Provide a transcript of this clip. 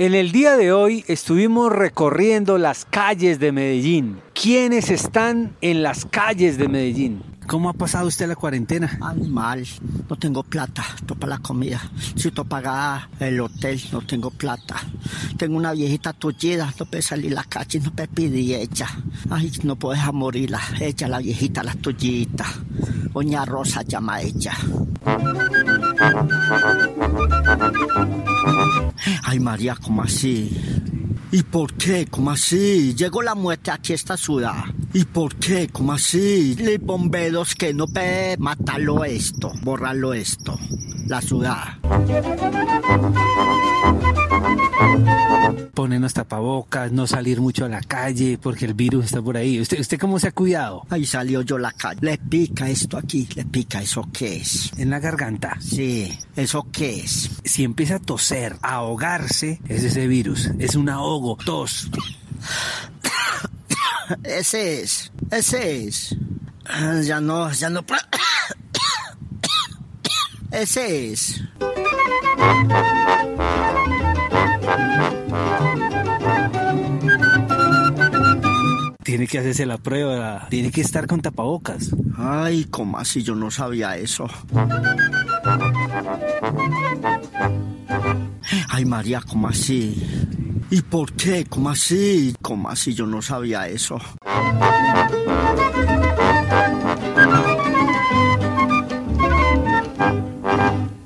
En el día de hoy estuvimos recorriendo las calles de Medellín. ¿Quiénes están en las calles de Medellín? ¿Cómo ha pasado usted la cuarentena? Ay, mal, no tengo plata, esto para la comida. Si tú pagar el hotel, no tengo plata. Tengo una viejita tullida, no puede salir a la calle, no puede pedir ella. Ay, no puedo dejar morirla, ella, la viejita, la tullita. Doña Rosa llama ella. Ay, María, ¿cómo así? ¿Y por qué? ¿Cómo así? Llegó la muerte aquí a esta ciudad. ¿Y por qué? ¿Cómo así? Le bomberos que no puede matarlo esto, borrarlo esto. La ciudad. Ponernos tapabocas, no salir mucho a la calle porque el virus está por ahí. ¿Usted, usted cómo se ha cuidado? Ahí salió yo la calle. Le pica esto aquí, le pica. ¿Eso qué es? En la garganta. Sí, ¿eso qué es? Si empieza a toser, a ahogarse, es ese virus. Es un ahogo, tos. Ese es, ese es. Ya no, ya no. Ese es. Tiene que hacerse la prueba, tiene que estar con tapabocas. Ay, ¿cómo así? Yo no sabía eso. Ay, María, ¿cómo así? ¿Y por qué? ¿Cómo así? ¿Cómo así? Yo no sabía eso.